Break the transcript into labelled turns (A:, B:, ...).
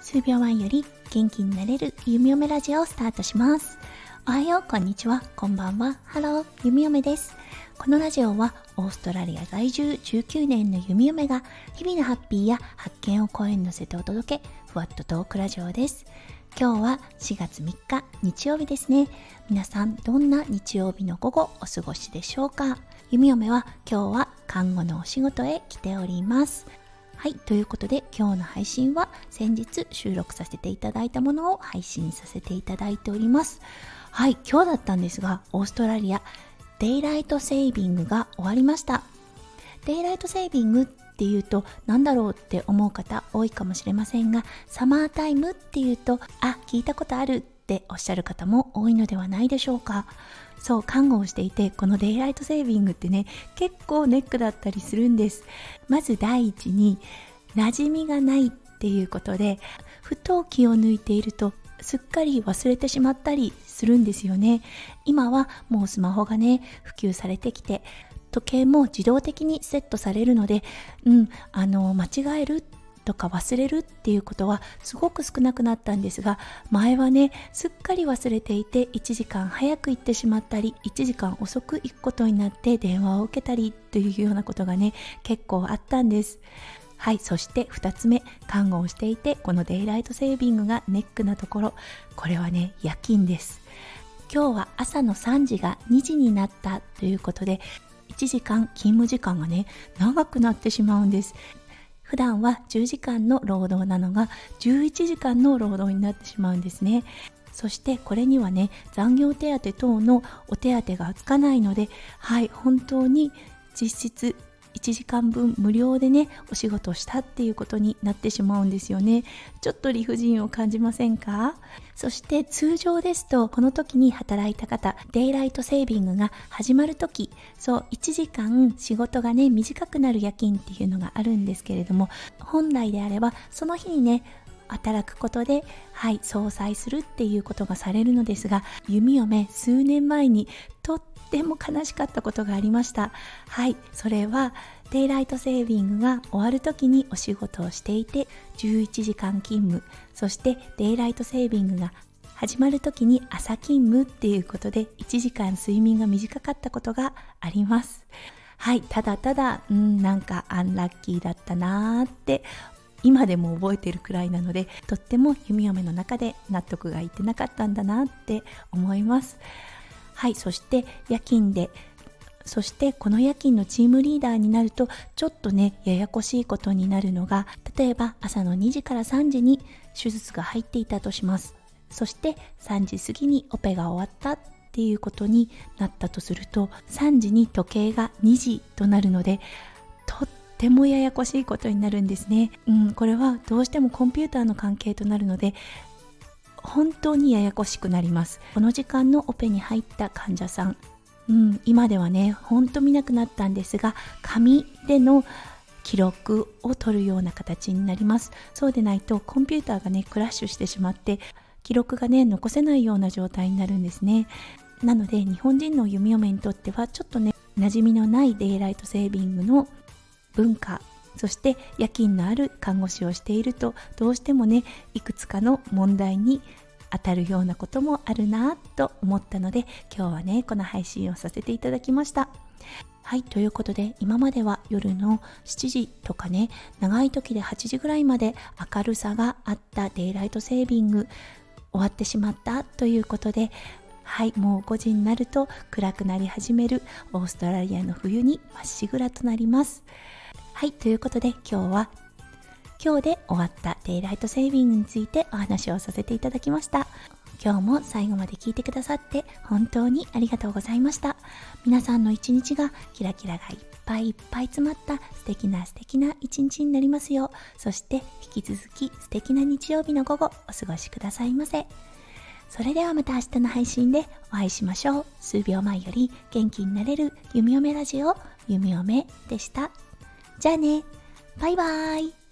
A: 数秒前より元気になれる弓嫁ラジオをスタートします。おはようこんにちは。こんばんは。ハロー弓嫁です。このラジオはオーストラリア在住19年の弓嫁が日々のハッピーや発見を声に乗せてお届けふわっとトークラジオです。今日は4月3日日曜日ですね。皆さんどんな日曜日の午後お過ごしでしょうか？弓嫁は今日は看護のお仕事へ来ておりますはい。ということで、今日の配信は先日収録させていただいたものを配信させていただいております。はい。今日だったんですが、オーストラリア、デイライトセービングが終わりました。デイライトセービングっていうと何だろうって思う方多いかもしれませんが、サマータイムっていうと、あ、聞いたことあるっておっしゃる方も多いのではないでしょうか。そう看護をしていてこのデイライトセービングってね結構ネックだったりするんですまず第一に馴染みがないっていうことでふと気を抜いているとすっかり忘れてしまったりするんですよね今はもうスマホがね普及されてきて時計も自動的にセットされるのでうんあの間違えるとか忘れるっていうことはすごく少なくなったんですが前はねすっかり忘れていて1時間早く行ってしまったり1時間遅く行くことになって電話を受けたりというようなことがね結構あったんです。はいそして2つ目看護をしていてこのデイライトセービングがネックなところ。これはね夜勤です。今日は朝の3時が2時になったということで1時間勤務時間がね長くなってしまうんです。普段は10時間の労働なのが11時間の労働になってしまうんですね。そしてこれにはね残業手当等のお手当がつかないのではい本当に実質1時間分無料でねお仕事したっていうことになってしまうんですよね。ちょっと理不尽を感じませんか？そして通常ですとこの時に働いた方デイライトセービングが始まる時そう1時間仕事がね短くなる夜勤っていうのがあるんですけれども本来であればその日にね働くことで、はい、相殺するっていうことがされるのですが、弓嫁数年前にとっても悲しかったことがありました。はい、それはデイライトセービングが終わる時にお仕事をしていて11時間勤務そしてデイライトセービングが始まる時に朝勤務っていうことで1時間睡眠が短かったことがありますはいただただうんなんかアンラッキーだったなーって今でも覚えてるくらいなのでとっても弓嫁の中で納得がいってなかったんだなって思います。はいそして夜勤でそしてこの夜勤のチームリーダーになるとちょっとねややこしいことになるのが例えば朝の2時から3時に手術が入っていたとします。そして3時過ぎにオペが終わったっていうことになったとすると3時に時計が2時となるのでてもややこしいことになるんですね、うん、これはどうしてもコンピューターの関係となるので本当にややこしくなります。この時間のオペに入った患者さん。うん、今ではねほんと見なくなったんですが紙での記録を取るような形になります。そうでないとコンピューターがねクラッシュしてしまって記録がね残せないような状態になるんですね。なので日本人の弓嫁にとってはちょっとね馴染みのないデイライトセービングの文化そして夜勤のある看護師をしているとどうしてもねいくつかの問題に当たるようなこともあるなと思ったので今日はねこの配信をさせていただきました。はいということで今までは夜の7時とかね長い時で8時ぐらいまで明るさがあったデイライトセービング終わってしまったということではいもう5時になると暗くなり始めるオーストラリアの冬にまっしぐらとなります。はいということで今日は今日で終わったデイライトセービングについてお話をさせていただきました。今日も最後まで聞いてくださって本当にありがとうございました。皆さんの一日がキラキラがいっぱいいっぱい詰まった素敵な素敵な一日になりますよ、そして引き続き素敵な日曜日の午後お過ごしくださいませ。それではまた明日の配信でお会いしましょう。数秒前より元気になれる弓嫁ラジオ、弓嫁でした。じゃあね、バイバーイ。